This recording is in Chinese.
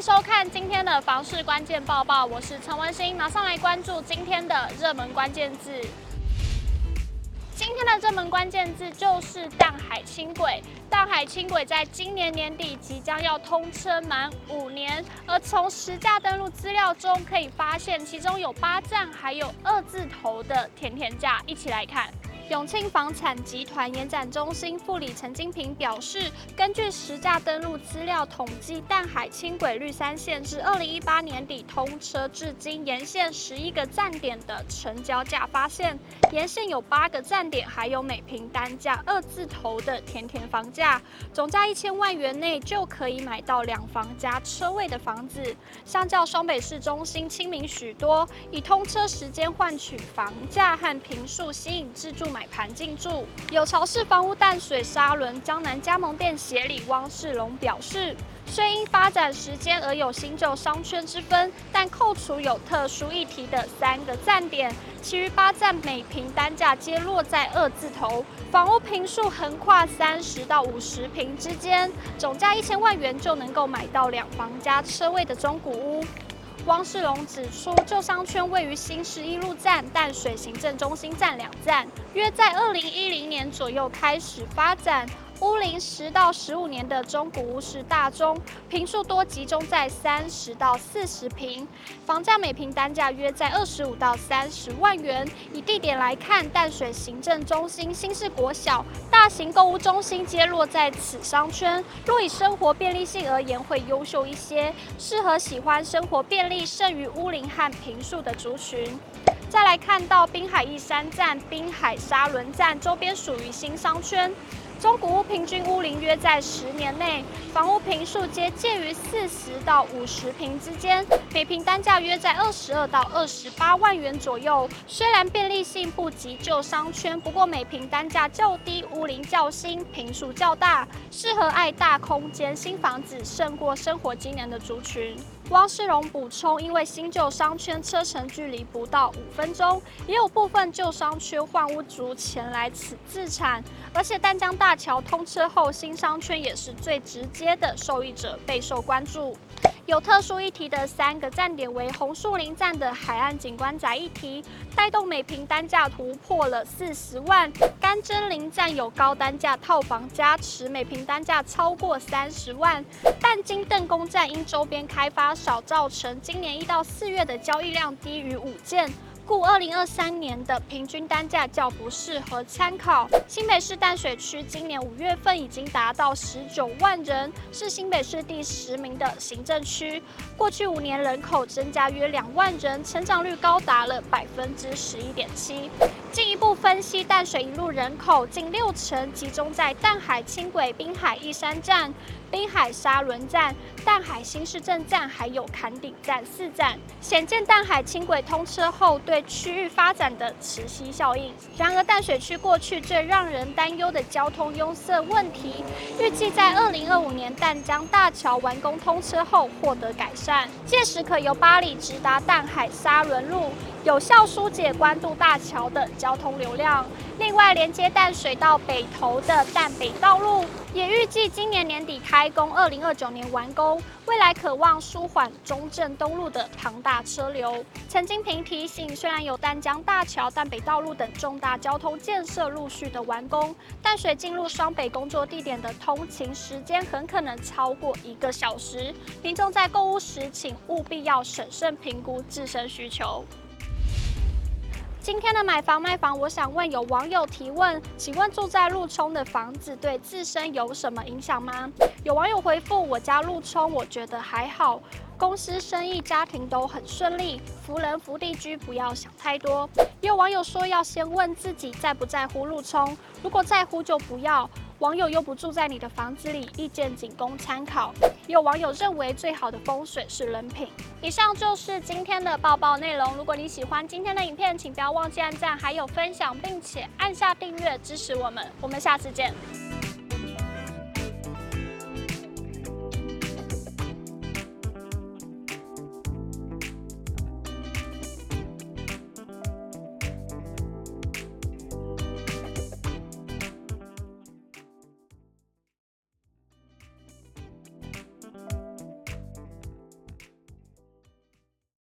收看今天的房市关键报报，我是陈文心，马上来关注今天的热门关键字。今天的热门关键字就是淡海轻轨。淡海轻轨在今年年底即将要通车满五年，而从实价登录资料中可以发现，其中有八站还有二字头的甜甜价，一起来看。永庆房产集团延展中心副理陈金平表示，根据实价登录资料统计，淡海轻轨绿山线至二零一八年底通车至今，沿线十一个站点的成交价发现，沿线有八个站点，还有每平单价二字头的甜甜房价，总价一千万元内就可以买到两房加车位的房子，相较双北市中心亲民许多，以通车时间换取房价和坪数，吸引自住买。买盘进驻，有巢氏房屋淡水沙仑江南加盟店协理汪世龙表示，虽因发展时间而有新旧商圈之分，但扣除有特殊议题的三个站点，其余八站每坪单价皆落在二字头，房屋坪数横跨三十到五十坪之间，总价一千万元就能够买到两房加车位的中古屋。汪世龙指出，旧商圈位于新市一路站、淡水行政中心站两站，约在二零一零年左右开始发展。屋龄十到十五年的中古屋是大宗，坪数多集中在三十到四十坪，房价每坪单价约在二十五到三十万元。以地点来看，淡水行政中心、新市国小、大型购物中心皆落在此商圈。若以生活便利性而言，会优秀一些，适合喜欢生活便利胜于屋龄和坪数的族群。再来看到滨海一山站、滨海沙仑站周边属于新商圈。中古屋平均屋龄约在十年内，房屋坪数皆介于四十到五十坪之间，每坪单价约在二十二到二十八万元左右。虽然便利性不及旧商圈，不过每坪单价较低，屋龄较新，坪数较大，适合爱大空间新房子胜过生活机能的族群。汪世荣补充，因为新旧商圈车程距离不到五分钟，也有部分旧商圈换屋族前来此自产，而且淡江大桥通车后，新商圈也是最直接的受益者，备受关注。有特殊议题的三个站点为红树林站的海岸景观宅议题，带动每平单价突破了四十万；甘蔗林站有高单价套房加持，每平单价超过三十万；但金邓公站因周边开发少，造成今年一到四月的交易量低于五件。故二零二三年的平均单价较不适合参考。新北市淡水区今年五月份已经达到十九万人，是新北市第十名的行政区。过去五年人口增加约两万人，成长率高达了百分之十一点七。进一步分析，淡水一路人口近六成集中在淡海轻轨滨海一山站。滨海沙仑站、淡海新市镇站还有坎顶站四站，显见淡海轻轨通车后对区域发展的磁吸效应。然而淡水区过去最让人担忧的交通拥塞问题，预计在二零二五年淡江大桥完工通车后获得改善，届时可由八里直达淡海沙仑路，有效疏解关渡大桥的交通流量。另外，连接淡水到北投的淡北道路也预计今年年底开开工，二零二九年完工。未来可望舒缓中正东路的庞大车流。陈金平提醒，虽然有淡江大桥、淡北道路等重大交通建设陆续的完工，淡水进入双北工作地点的通勤时间很可能超过一个小时。民众在购物时，请务必要审慎评估自身需求。今天的买房卖房，我想问有网友提问，请问住在陆冲的房子对自身有什么影响吗？有网友回复，我家陆冲，我觉得还好，公司、生意、家庭都很顺利，福人福地居，不要想太多。也有网友说要先问自己在不在乎路冲，如果在乎就不要。网友又不住在你的房子里，意见仅供参考。有网友认为最好的风水是人品。以上就是今天的报报内容。如果你喜欢今天的影片，请不要忘记按赞，还有分享，并且按下订阅支持我们。我们下次见。